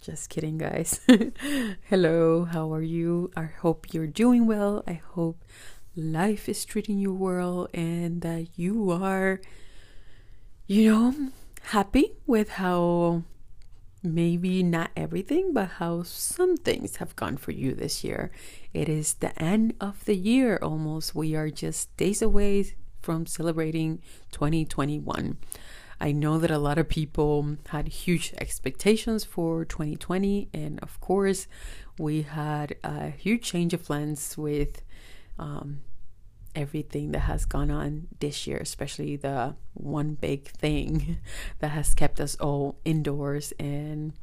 Just kidding, guys. Hello, how are you? I hope you're doing well. I hope life is treating you well and that you are, you know, happy with how maybe not everything, but how some things have gone for you this year. It is the end of the year almost. We are just days away from celebrating 2021. I know that a lot of people had huge expectations for 2020, and of course, we had a huge change of plans with um, everything that has gone on this year, especially the one big thing that has kept us all indoors and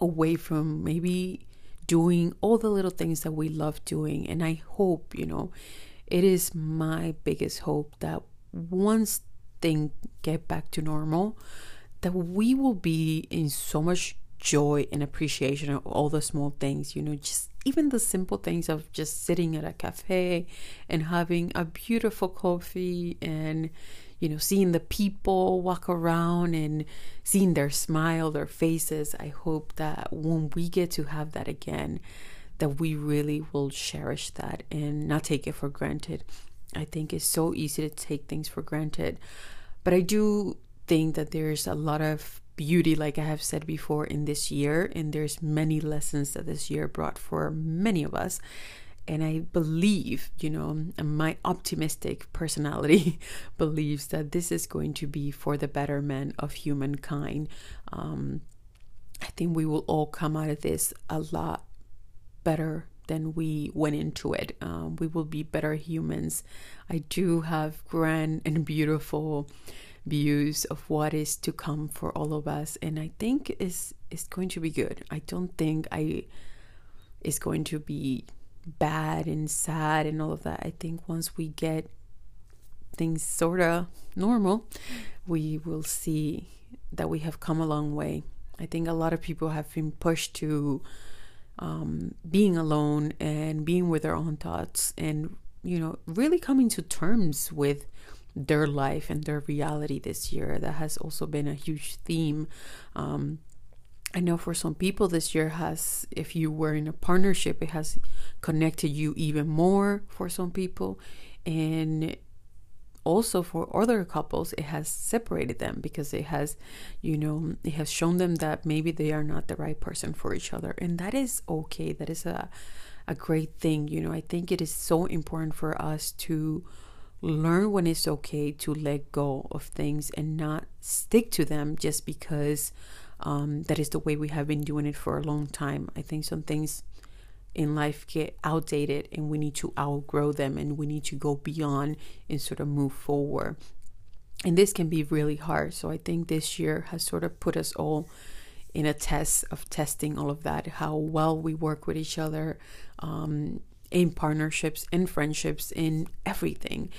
away from maybe doing all the little things that we love doing. And I hope, you know, it is my biggest hope that once things get back to normal, that we will be in so much joy and appreciation of all the small things, you know, just even the simple things of just sitting at a cafe and having a beautiful coffee and, you know, seeing the people walk around and seeing their smile, their faces. I hope that when we get to have that again, that we really will cherish that and not take it for granted. I think it's so easy to take things for granted. But I do think that there's a lot of beauty like i have said before in this year and there's many lessons that this year brought for many of us. And i believe you know my optimistic personality believes that this is going to be for the betterment of humankind. Um, i think we will all come out of this a lot better than we went into it. Um, we will be better humans. I do have grand and beautiful views of what is to come for all of us, and I think is is going to be good. I don't think I is going to be bad and sad and all of that. I think once we get things sort of normal, we will see that we have come a long way. I think a lot of people have been pushed to um, being alone and being with their own thoughts and you know really coming to terms with their life and their reality this year. That has also been a huge theme. Um, i know for some people this year has if you were in a partnership it has connected you even more for some people. And also for other couples it has separated them because it has you know it has shown them that maybe they are not the right person for each other. And that is okay. That is a a great thing. You know i think it is so important for us to learn when it's okay to let go of things and not stick to them just because um, that is the way we have been doing it for a long time. I think some things in life get outdated and we need to outgrow them and we need to go beyond and sort of move forward. And this can be really hard. So I think this year has sort of put us all in a test of testing all of that, how well we work with each other um, in partnerships, in friendships, in everything.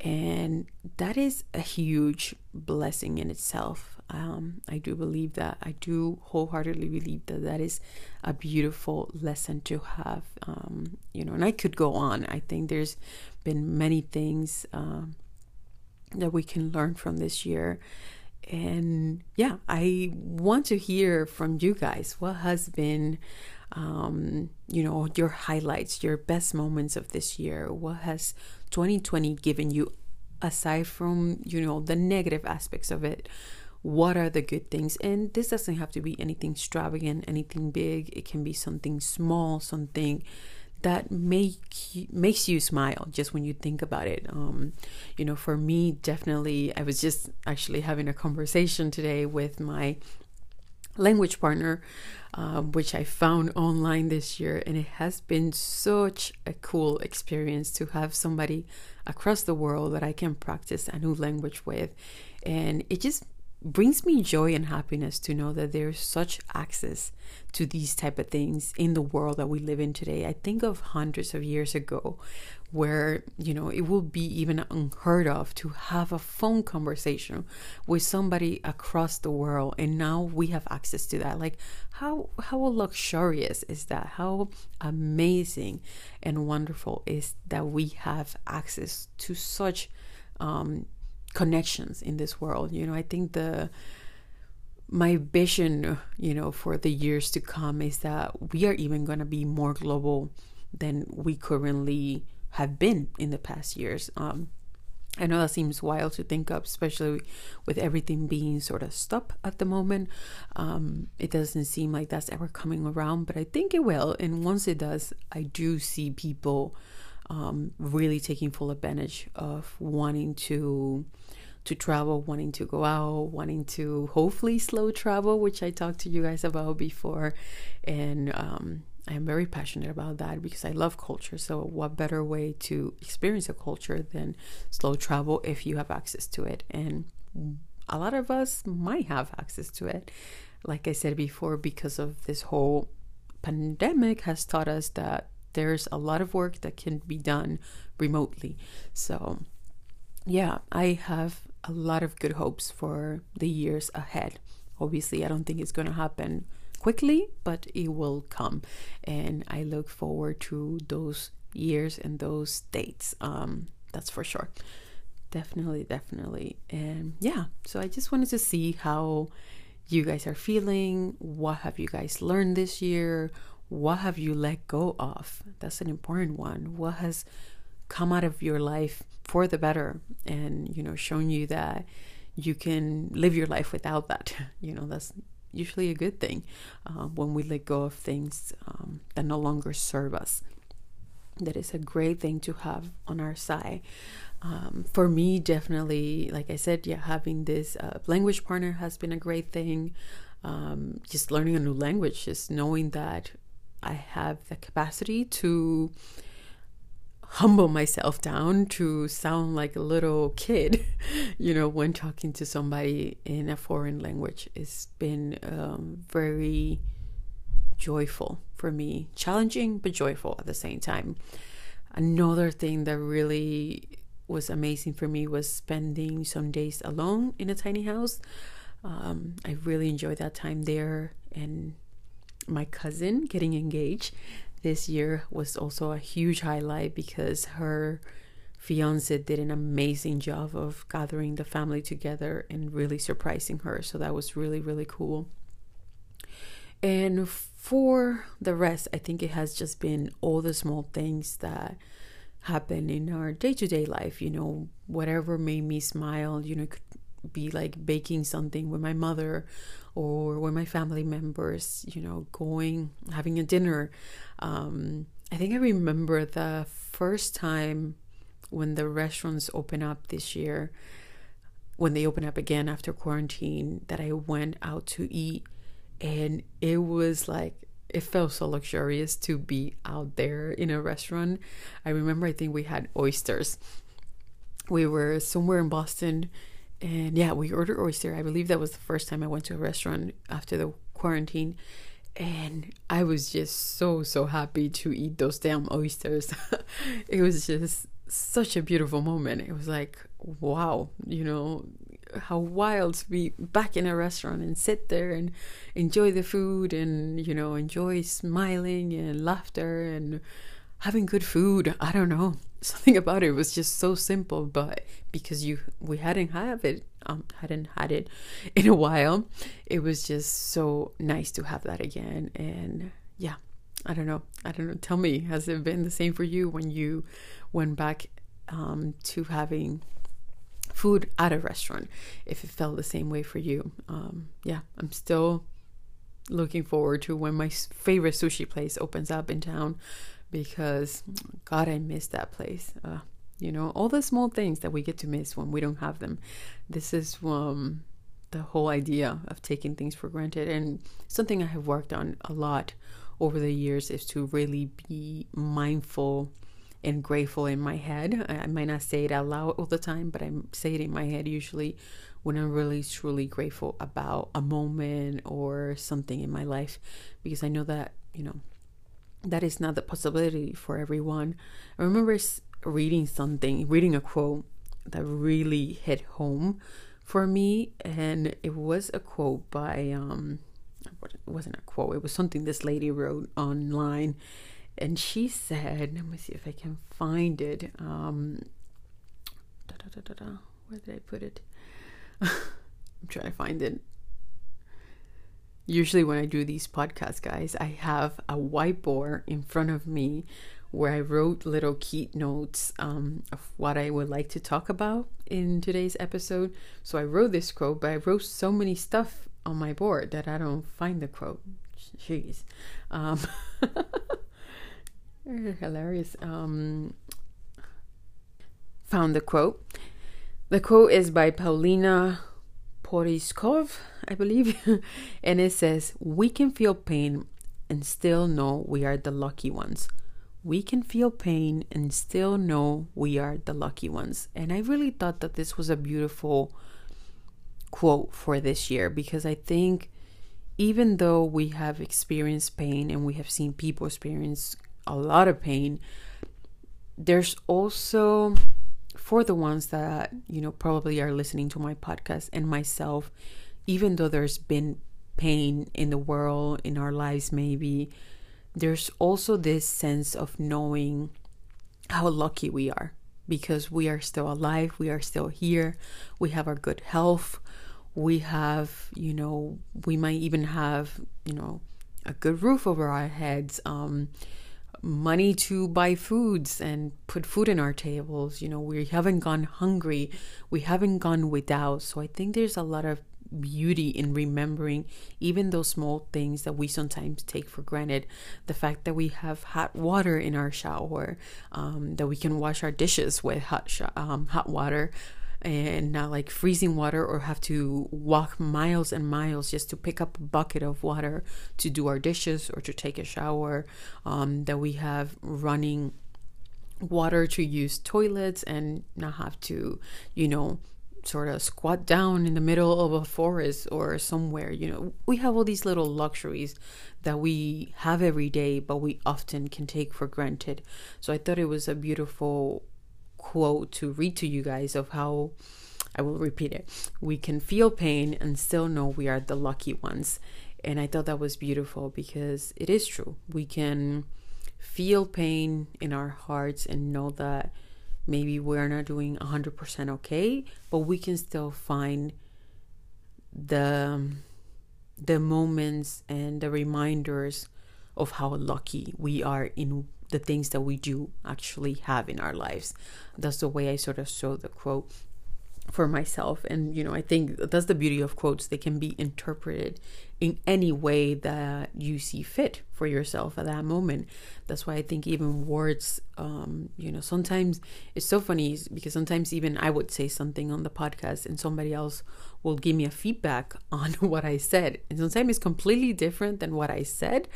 And that is a huge blessing in itself. Um, I do believe that. I do wholeheartedly believe that that is a beautiful lesson to have. Um, you know, and I could go on. I think there's been many things um, that we can learn from this year. And yeah, I want to hear from you guys. What has been, um, you know, your highlights, your best moments of this year? What has 2020 given you aside from, you know, the negative aspects of it? What are the good things? And this doesn't have to be anything extravagant anything big. It can be something small something that make makes you smile just when you think about it. Um, you know for me definitely i was just actually having a conversation today with my language partner um, which i found online this year and it has been such a cool experience to have somebody across the world that i can practice a new language with. And it just brings me joy and happiness to know that there's such access to these type of things in the world that we live in today. I think of hundreds of years ago where, you know, it would be even unheard of to have a phone conversation with somebody across the world and now we have access to that. Like how how luxurious is that? How amazing and wonderful is that we have access to such um connections in this world. You know, I think the my vision, you know, for the years to come is that we are even going to be more global than we currently have been in the past years. Um, I know that seems wild to think of, especially with everything being sort of stopped at the moment. Um, it doesn't seem like that's ever coming around, but I think it will. And once it does, I do see people um, really taking full advantage of wanting to to travel, wanting to go out, wanting to hopefully slow travel, which I talked to you guys about before, and um, I am very passionate about that because I love culture. So, what better way to experience a culture than slow travel if you have access to it? And a lot of us might have access to it. Like I said before, because of this whole pandemic has taught us that there's a lot of work that can be done remotely. So, yeah, I have a lot of good hopes for the years ahead. Obviously, I don't think it's going to happen quickly, but it will come. And I look forward to those years and those dates. Um, that's for sure. Definitely, definitely. And yeah, so I just wanted to see how you guys are feeling. What have you guys learned this year? what have you let go of? That's an important one. What has come out of your life for the better and, you know, shown you that you can live your life without that? You know, that's usually a good thing uh, when we let go of things um, that no longer serve us. That is a great thing to have on our side. Um, for me, definitely, like I said, yeah, having this uh, language partner has been a great thing. Um, just learning a new language, just knowing that I have the capacity to humble myself down to sound like a little kid, you know, when talking to somebody in a foreign language. It's been um, very joyful for me, challenging but joyful at the same time. Another thing that really was amazing for me was spending some days alone in a tiny house. Um, I really enjoyed that time there and my cousin getting engaged this year was also a huge highlight because her fiance did an amazing job of gathering the family together and really surprising her. So that was really, really cool. And for the rest, I think it has just been all the small things that happen in our day to day life. You know, whatever made me smile, you know, could be like baking something with my mother or with my family members, you know, going, having a dinner. Um, I think I remember the first time when the restaurants open up this year, when they open up again after quarantine, that I went out to eat. And it was like, it felt so luxurious to be out there in a restaurant. I remember, I think we had oysters. We were somewhere in Boston and yeah, we ordered oyster. I believe that was the first time I went to a restaurant after the quarantine. And I was just so, so happy to eat those damn oysters. it was just such a beautiful moment. It was like, wow, you know, how wild to be back in a restaurant and sit there and enjoy the food and, you know, enjoy smiling and laughter and having good food. I don't know. Something about it was just so simple, but because you we hadn't had it um hadn't had it in a while, it was just so nice to have that again. And yeah, I don't know. I don't know. Tell me, has it been the same for you when you went back um, to having food at a restaurant? If it felt the same way for you, um, yeah, I'm still looking forward to when my favorite sushi place opens up in town because God, I miss that place. Uh, you know, all the small things that we get to miss when we don't have them. This is um, the whole idea of taking things for granted, and something I have worked on a lot over the years is to really be mindful and grateful in my head. I, I might not say it out loud all the time, but I say it in my head usually when I'm really truly grateful about a moment or something in my life because I know that, you know, that is not the possibility for everyone. I remember reading something, reading a quote that really hit home for me, and it was a quote by um, it wasn't a quote. It was something this lady wrote online, and she said, "Let me see if I can find it." Um, da, da, da, Where did I put it? I'm trying to find it. Usually, when I do these podcasts, guys, I have a whiteboard in front of me where I wrote little key notes um, of what I would like to talk about in today's episode. So I wrote this quote, but I wrote so many stuff on my board that I don't find the quote. Jeez. Um, hilarious. Um, found the quote. The quote is by Paulina Porizkov, I believe, and it says, We can feel pain and still know we are the lucky ones we can feel pain and still know we are the lucky ones. And I really thought that this was a beautiful quote for this year because I think even though we have experienced pain and we have seen people experience a lot of pain, there's also for the ones that, you know, probably are listening to my podcast and myself, even though there's been pain in the world, in our lives, maybe there's also this sense of knowing how lucky we are because we are still alive, we are still here, we have our good health, we have, you know, we might even have, you know, a good roof over our heads, um, money to buy foods and put food in our tables. You know, we haven't gone hungry, we haven't gone without. So I think there's a lot of beauty in remembering even those small things that we sometimes take for granted. The fact that we have hot water in our shower, um, that we can wash our dishes with hot sh- um, hot water and not like freezing water or have to walk miles and miles just to pick up a bucket of water to do our dishes or to take a shower um, that we have running water to use toilets and not have to you know sort of squat down in the middle of a forest or somewhere. You know, we have all these little luxuries that we have every day, but we often can take for granted. So I thought it was a beautiful quote to read to you guys of how I will repeat it. We can feel pain and still know we are the lucky ones. And I thought that was beautiful because it is true. We can feel pain in our hearts and know that maybe we're not doing 100% okay but we can still find the the moments and the reminders of how lucky we are in the things that we do actually have in our lives. That's the way i sort of saw the quote for myself. And you know i think that's the beauty of quotes. They can be interpreted in any way that you see fit for yourself at that moment. That's why i think even words um you know sometimes it's so funny because sometimes even i would say something on the podcast and somebody else will give me a feedback on what i said. And sometimes it's completely different than what i said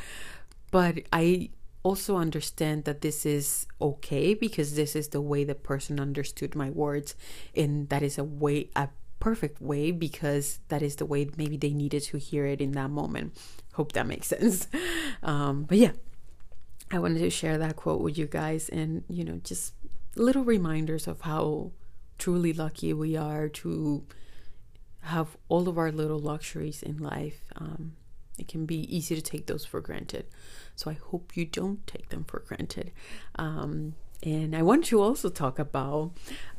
but i also understand that this is okay because this is the way the person understood my words and that is a way a perfect way because that is the way maybe they needed to hear it in that moment. Hope that makes sense. Um, but yeah i wanted to share that quote with you guys and you know just little reminders of how truly lucky we are to have all of our little luxuries in life. Um, it can be easy to take those for granted. So I hope you don't take them for granted. Um, and I want to also talk about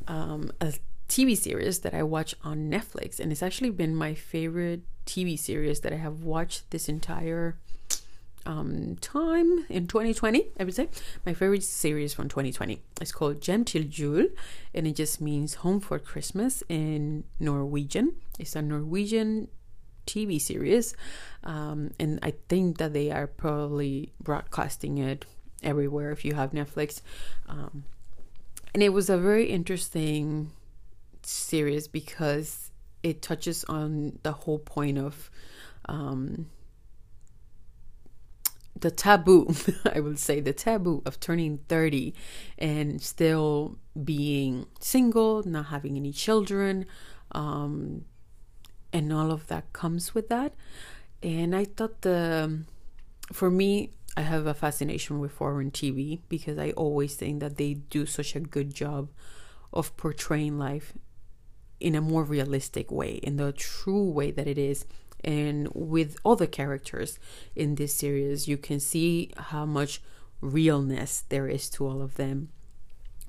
um, a TV series that I watch on Netflix, and it's actually been my favorite TV series that I have watched this entire um, time in 2020. I would say my favorite series from 2020. It's called Hjem til Jul, and it just means home for Christmas in Norwegian. It's a Norwegian TV series. Um, and I think that they are probably broadcasting it everywhere if you have Netflix. Um, and it was a very interesting series because it touches on the whole point of um, the taboo, I will say the taboo of turning 30 and still being single, not having any children, um, and all of that comes with that. And I thought the, um, for me, I have a fascination with foreign TV because I always think that they do such a good job of portraying life in a more realistic way, in the true way that it is. And with all the characters in this series, you can see how much realness there is to all of them.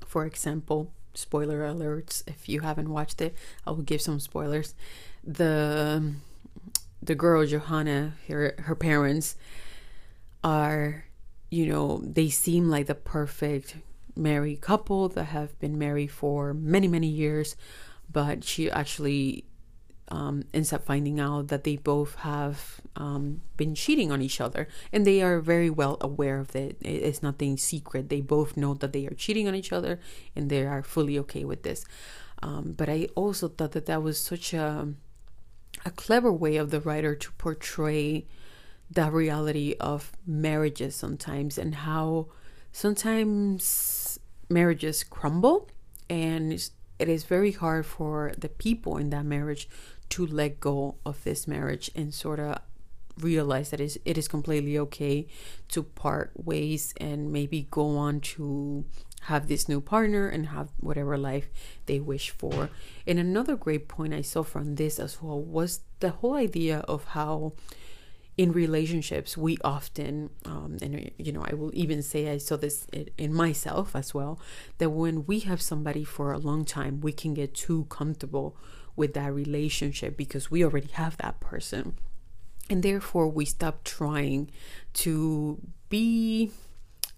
For example, spoiler alerts if you haven't watched it, I will give some spoilers. The the girl Johanna, her her parents are, you know, they seem like the perfect married couple that have been married for many many years but she actually um, ends up finding out that they both have um, been cheating on each other. And they are very well aware of it. It's nothing secret. They both know that they are cheating on each other and they are fully okay with this. Um, but i also thought that that was such a a clever way of the writer to portray the reality of marriages sometimes and how sometimes marriages crumble and it is very hard for the people in that marriage to let go of this marriage and sort of realize that it is completely okay to part ways and maybe go on to have this new partner and have whatever life they wish for. And another great point I saw from this as well was the whole idea of how in relationships we often um, and you know i will even say i saw this in myself as well that when we have somebody for a long time we can get too comfortable with that relationship because we already have that person. And therefore we stop trying to be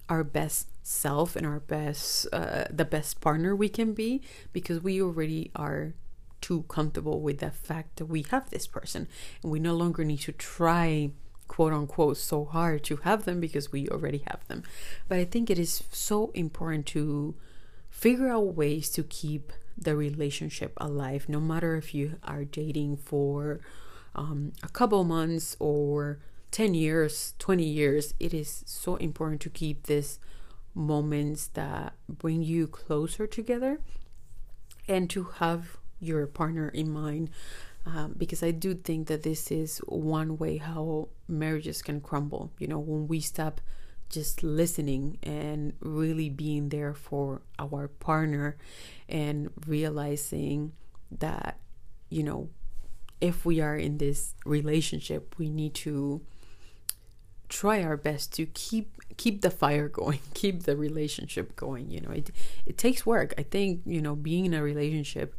our best self and our best uh, the best partner we can be because we already are too comfortable with the fact that we have this person. And we no longer need to try quote unquote so hard to have them because we already have them. But i think it is so important to figure out ways to keep the relationship alive no matter if you are dating for um, a couple months or 10 years 20 years it is so important to keep these moments that bring you closer together and to have your partner in mind um, because I do think that this is one way how marriages can crumble. You know, when we stop just listening and really being there for our partner and realizing that, you know, if we are in this relationship, we need to try our best to keep keep the fire going keep the relationship going you know it it takes work i think you know being in a relationship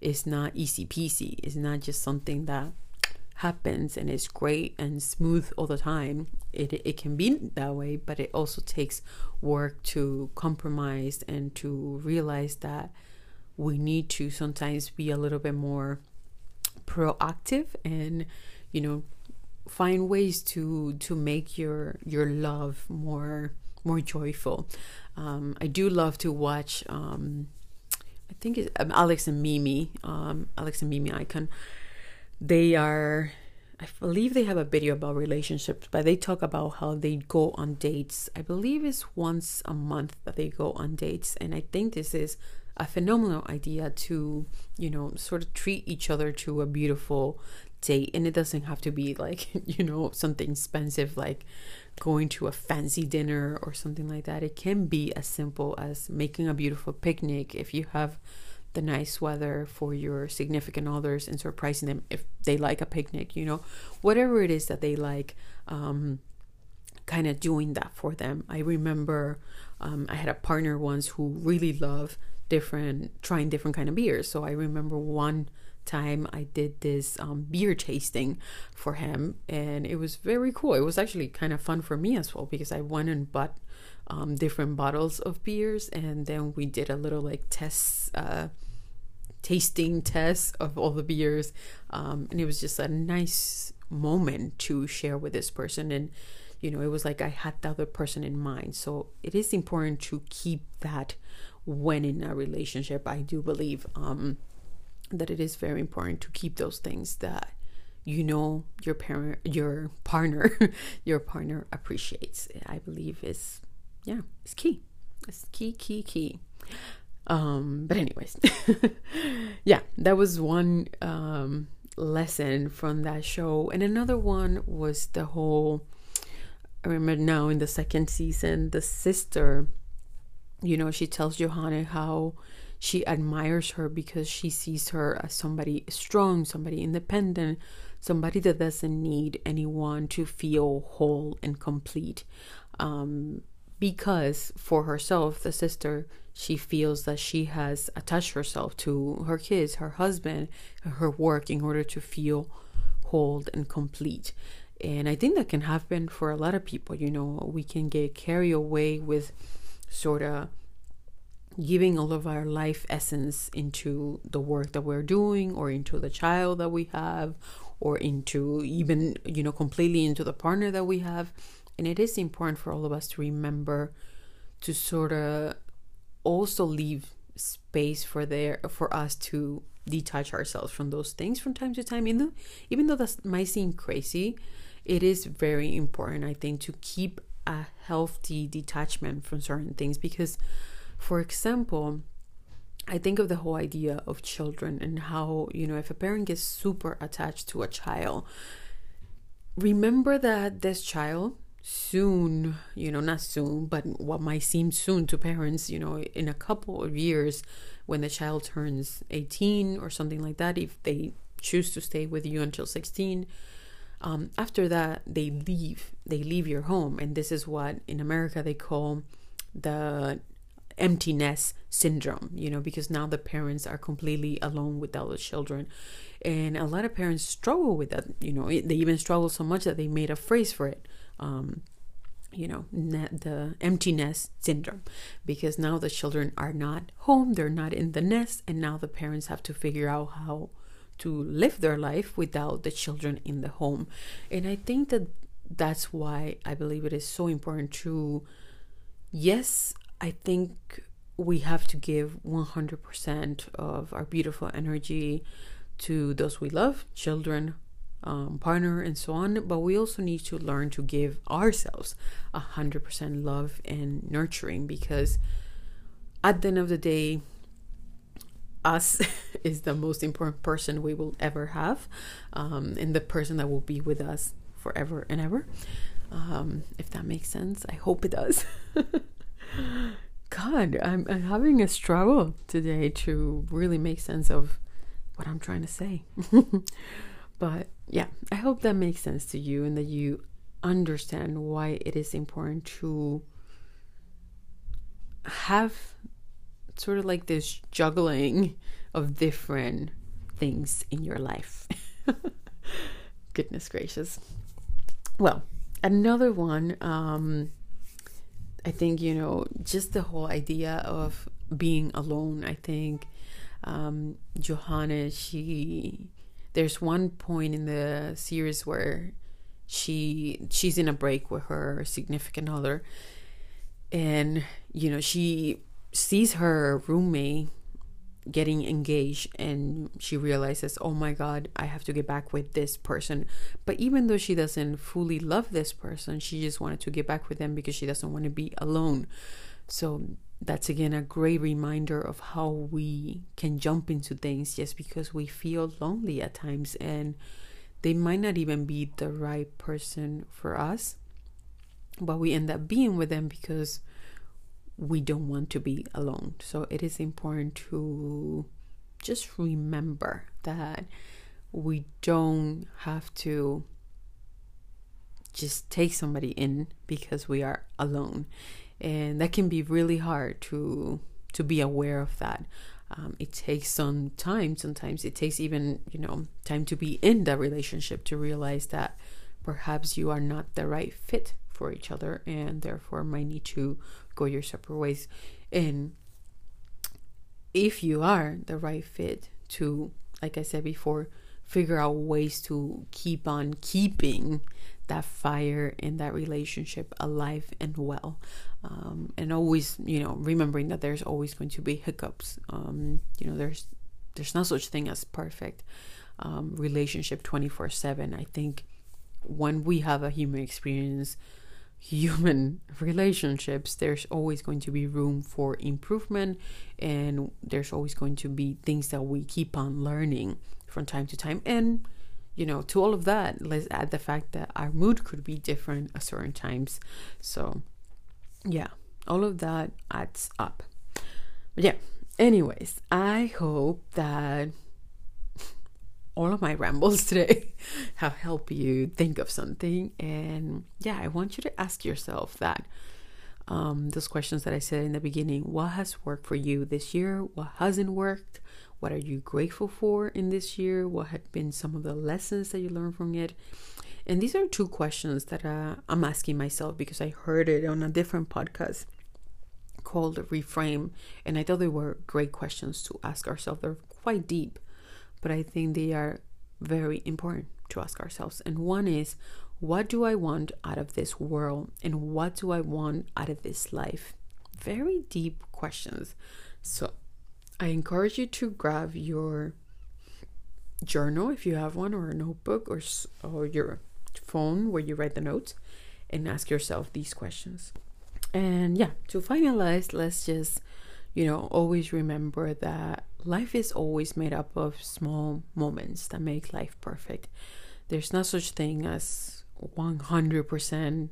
is not easy peasy. It's not just something that happens and is great and smooth all the time. It it can be that way, but it also takes work to compromise and to realize that we need to sometimes be a little bit more proactive and you know find ways to to make your your love more more joyful. Um, I do love to watch um, I think it's um, Alex and Mimi, um, Alex and Mimi Ikonn. They are, I believe they have a video about relationships, but they talk about how they go on dates. I believe it's once a month that they go on dates, and I think this is a phenomenal idea to, you know, sort of treat each other to a beautiful date, and it doesn't have to be like, you know, something expensive like going to a fancy dinner or something like that. It can be as simple as making a beautiful picnic if you have the nice weather for your significant others and surprising them if they like a picnic, you know, whatever it is that they like, um, kind of doing that for them. I remember um, I had a partner once who really loved different, trying different kind of beers. So I remember one time I did this um, beer tasting for him, and it was very cool. It was actually kind of fun for me as well because I went and bought um, different bottles of beers, and then we did a little like test. Uh, tasting test of all the beers um, and it was just a nice moment to share with this person and you know it was like i had the other person in mind so it is important to keep that when in a relationship i do believe um that it is very important to keep those things that you know your parent your partner your partner appreciates i believe is yeah it's key. It's key key key. Um but anyways yeah that was one um lesson from that show. And another one was the whole i remember now in the second season the sister you know she tells johanna how she admires her because she sees her as somebody strong somebody independent somebody that doesn't need anyone to feel whole and complete. Um, because for herself, the sister, she feels that she has attached herself to her kids, her husband, her work in order to feel whole and complete. And I think that can happen for a lot of people. You know, we can get carried away with sort of giving all of our life essence into the work that we're doing or into the child that we have or into even, you know, completely into the partner that we have. And it is important for all of us to remember to sort of also leave space for there for us to detach ourselves from those things from time to time. Even though, even though that might seem crazy, it is very important, I think, to keep a healthy detachment from certain things. Because, for example, I think of the whole idea of children and how, you know, if a parent gets super attached to a child, remember that this child soon, you know, not soon, but what might seem soon to parents, you know, in a couple of years when the child turns 18 or something like that, if they choose to stay with you until 16, um, after that, they leave. They leave your home. And this is what in America they call the empty nest syndrome, you know, because now the parents are completely alone without the children. And a lot of parents struggle with that, you know, they even struggle so much that they made a phrase for it. Um, you know, the empty nest syndrome, because now the children are not home, they're not in the nest, and now the parents have to figure out how to live their life without the children in the home. And I think that that's why I believe it is so important to, yes, I think we have to give 100% of our beautiful energy to those we love, children, um, partner, and so on. But we also need to learn to give ourselves 100% love and nurturing because at the end of the day, us is the most important person we will ever have, um, and the person that will be with us forever and ever. Um, if that makes sense, I hope it does. God, I'm, I'm having a struggle today to really make sense of what I'm trying to say. but yeah, I hope that makes sense to you and that you understand why it is important to have sort of like this juggling of different things in your life. Goodness gracious. Well, another one um, I think, you know, just the whole idea of being alone, I think um, Johanna, she, there's one point in the series where she she's in a break with her significant other. And you know she sees her roommate getting engaged and she realizes oh my god i have to get back with this person. But even though she doesn't fully love this person she just wanted to get back with them because she doesn't want to be alone. So that's again a great reminder of how we can jump into things just because we feel lonely at times and they might not even be the right person for us. But we end up being with them because we don't want to be alone. So it is important to just remember that we don't have to just take somebody in because we are alone. And that can be really hard to to be aware of that. Um, it takes some time. Sometimes it takes even you know time to be in that relationship to realize that perhaps you are not the right fit for each other and therefore might need to go your separate ways. And if you are the right fit to, like I said before, figure out ways to keep on keeping that fire in that relationship alive and well. Um, and always, you know, remembering that there's always going to be hiccups. Um, you know, there's there's no such thing as perfect. um, relationship 24 7. I think when we have a human experience, human relationships, there's always going to be room for improvement and there's always going to be things that we keep on learning from time to time. And, you know, to all of that, let's add the fact that our mood could be different at certain times. So, yeah, all of that adds up. But yeah, anyways, I hope that all of my rambles today have helped you think of something. And yeah, I want you to ask yourself that. Um, those questions that I said in the beginning what has worked for you this year? What hasn't worked? What are you grateful for in this year? What had been some of the lessons that you learned from it? And these are two questions that uh, I'm asking myself because I heard it on a different podcast called Reframe. And I thought they were great questions to ask ourselves. They're quite deep but I think they are very important to ask ourselves. And one is, what do I want out of this world? And what do I want out of this life? Very deep questions. So I encourage you to grab your journal if you have one, or a notebook, or, or your phone where you write the notes, and ask yourself these questions. And yeah, to finalize, let's just, you know, always remember that life is always made up of small moments that make life perfect. There's no such thing as 100%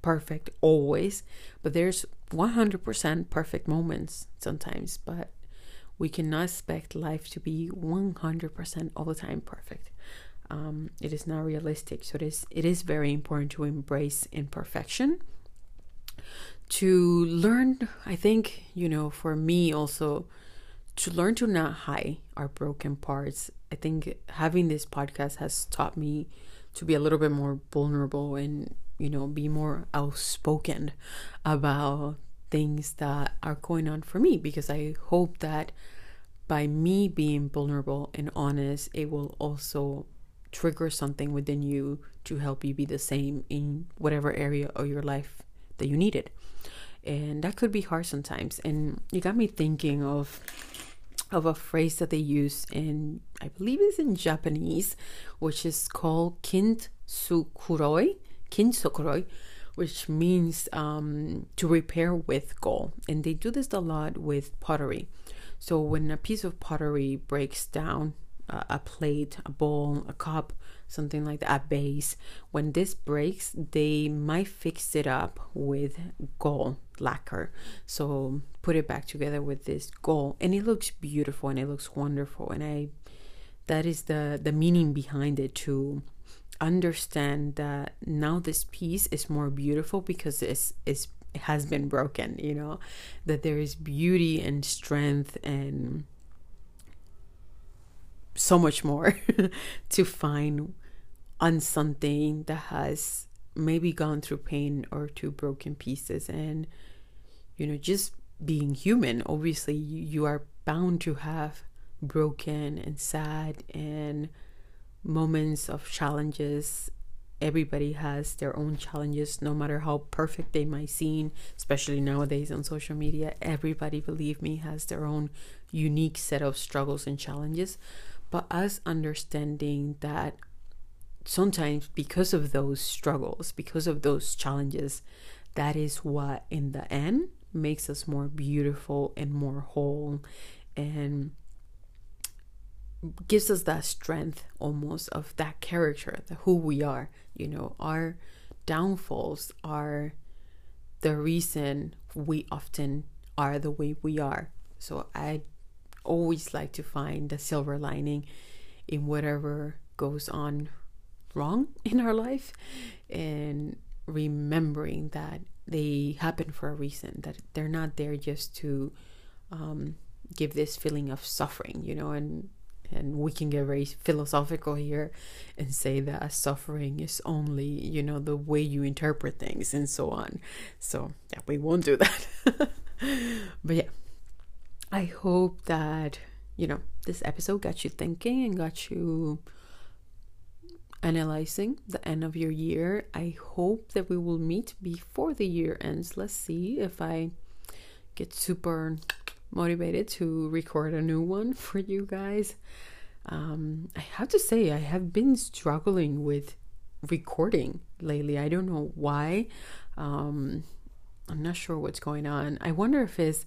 perfect always, but there's 100% perfect moments sometimes, but we cannot expect life to be 100% all the time perfect. Um, it is not realistic. So it is it is very important to embrace imperfection. To learn, I think, you know, for me also to learn to not hide our broken parts. I think having this podcast has taught me to be a little bit more vulnerable and, you know, be more outspoken about things that are going on for me because I hope that by me being vulnerable and honest, it will also trigger something within you to help you be the same in whatever area of your life that you needed. And that could be hard sometimes. And you got me thinking of of a phrase that they use in, I believe it's in Japanese, which is called kintsukuroi, kintsukuroi, which means um, to repair with gold. And they do this a lot with pottery. So when a piece of pottery breaks down, uh, a plate, a bowl, a cup, something like that, a base, when this breaks, they might fix it up with gold lacquer. So put it back together with this gold and it looks beautiful and it looks wonderful and I that is the the meaning behind it to understand that now this piece is more beautiful because it's, it's it has been broken, you know, that there is beauty and strength and so much more to find on something that has maybe gone through pain or two broken pieces and you know just being human obviously you are bound to have broken and sad and moments of challenges. Everybody has their own challenges no matter how perfect they might seem especially nowadays on social media. Everybody believe me has their own unique set of struggles and challenges. But us understanding that sometimes because of those struggles, because of those challenges, that is what in the end makes us more beautiful and more whole and gives us that strength almost of that character, the who we are. You know, our downfalls are the reason we often are the way we are. So I always like to find the silver lining in whatever goes on wrong in our life and remembering that they happen for a reason that they're not there just to um, give this feeling of suffering you know and and we can get very philosophical here and say that suffering is only you know the way you interpret things and so on. So yeah we won't do that. But yeah i hope that you know this episode got you thinking and got you analyzing the end of your year. I hope that we will meet before the year ends. Let's see if I get super motivated to record a new one for you guys. um, I have to say, I have been struggling with recording lately. I don't know why. Um, I'm not sure what's going on. I wonder if it's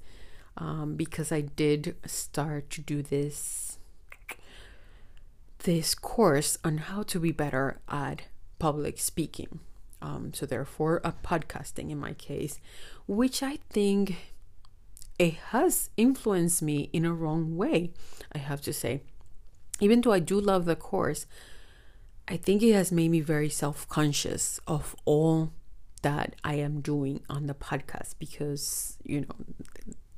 um, because I did start to do this this course on how to be better at public speaking. Um, so therefore, a podcasting in my case, which I think it has influenced me in a wrong way. I have to say, even though I do love the course, I think it has made me very self conscious of all that I am doing on the podcast because, you know,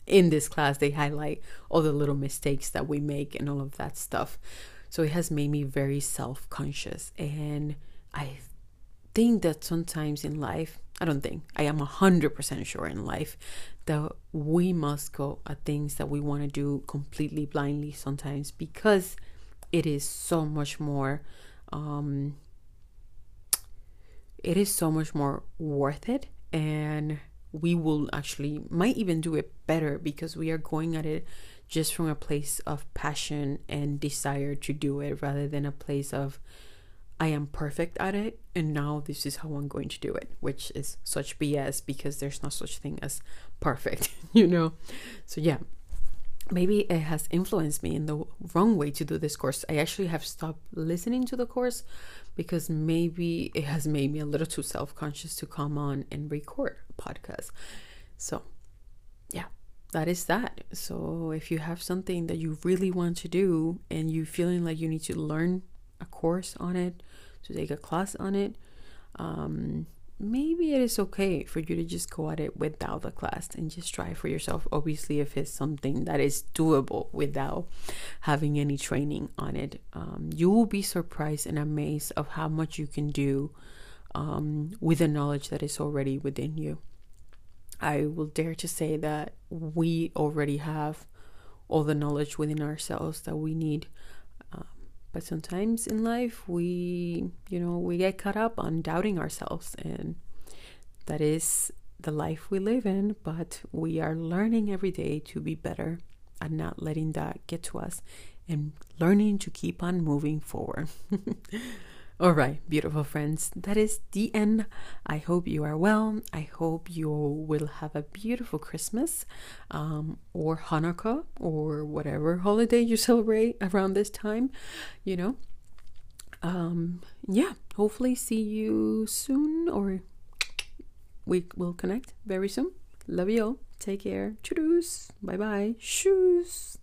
in this class, they highlight all the little mistakes that we make and all of that stuff. So it has made me very self conscious. And I think that sometimes in life, I don't think, I am 100% sure in life that we must go at things that we want to do completely blindly sometimes because it is so much more um, it is so much more worth it and we will actually might even do it better because we are going at it just from a place of passion and desire to do it rather than a place of I am perfect at it and now this is how I'm going to do it, which is such BS because there's no such thing as perfect, you know. So yeah, maybe it has influenced me in the wrong way to do this course. I actually have stopped listening to the course because maybe it has made me a little too self conscious to come on and record a podcast. So, that is that. So, if you have something that you really want to do and you feeling like you need to learn a course on it, to take a class on it, um, maybe it is okay for you to just go at it without the class and just try for yourself. Obviously, if it's something that is doable without having any training on it, um, you will be surprised and amazed of how much you can do um, with the knowledge that is already within you. I will dare to say that we already have all the knowledge within ourselves that we need um, but sometimes in life, we, you know, we get caught up on doubting ourselves, and that is the life we live in. But we are learning every day to be better and not letting that get to us and learning to keep on moving forward. All right, beautiful friends, that is the end. I hope you are well. I hope you will have a beautiful Christmas um, or Hanukkah or whatever holiday you celebrate around this time, you know. Um, yeah, hopefully, see you soon or we will connect very soon. Love you all. Take care. Tschüss. Bye bye. Shoes.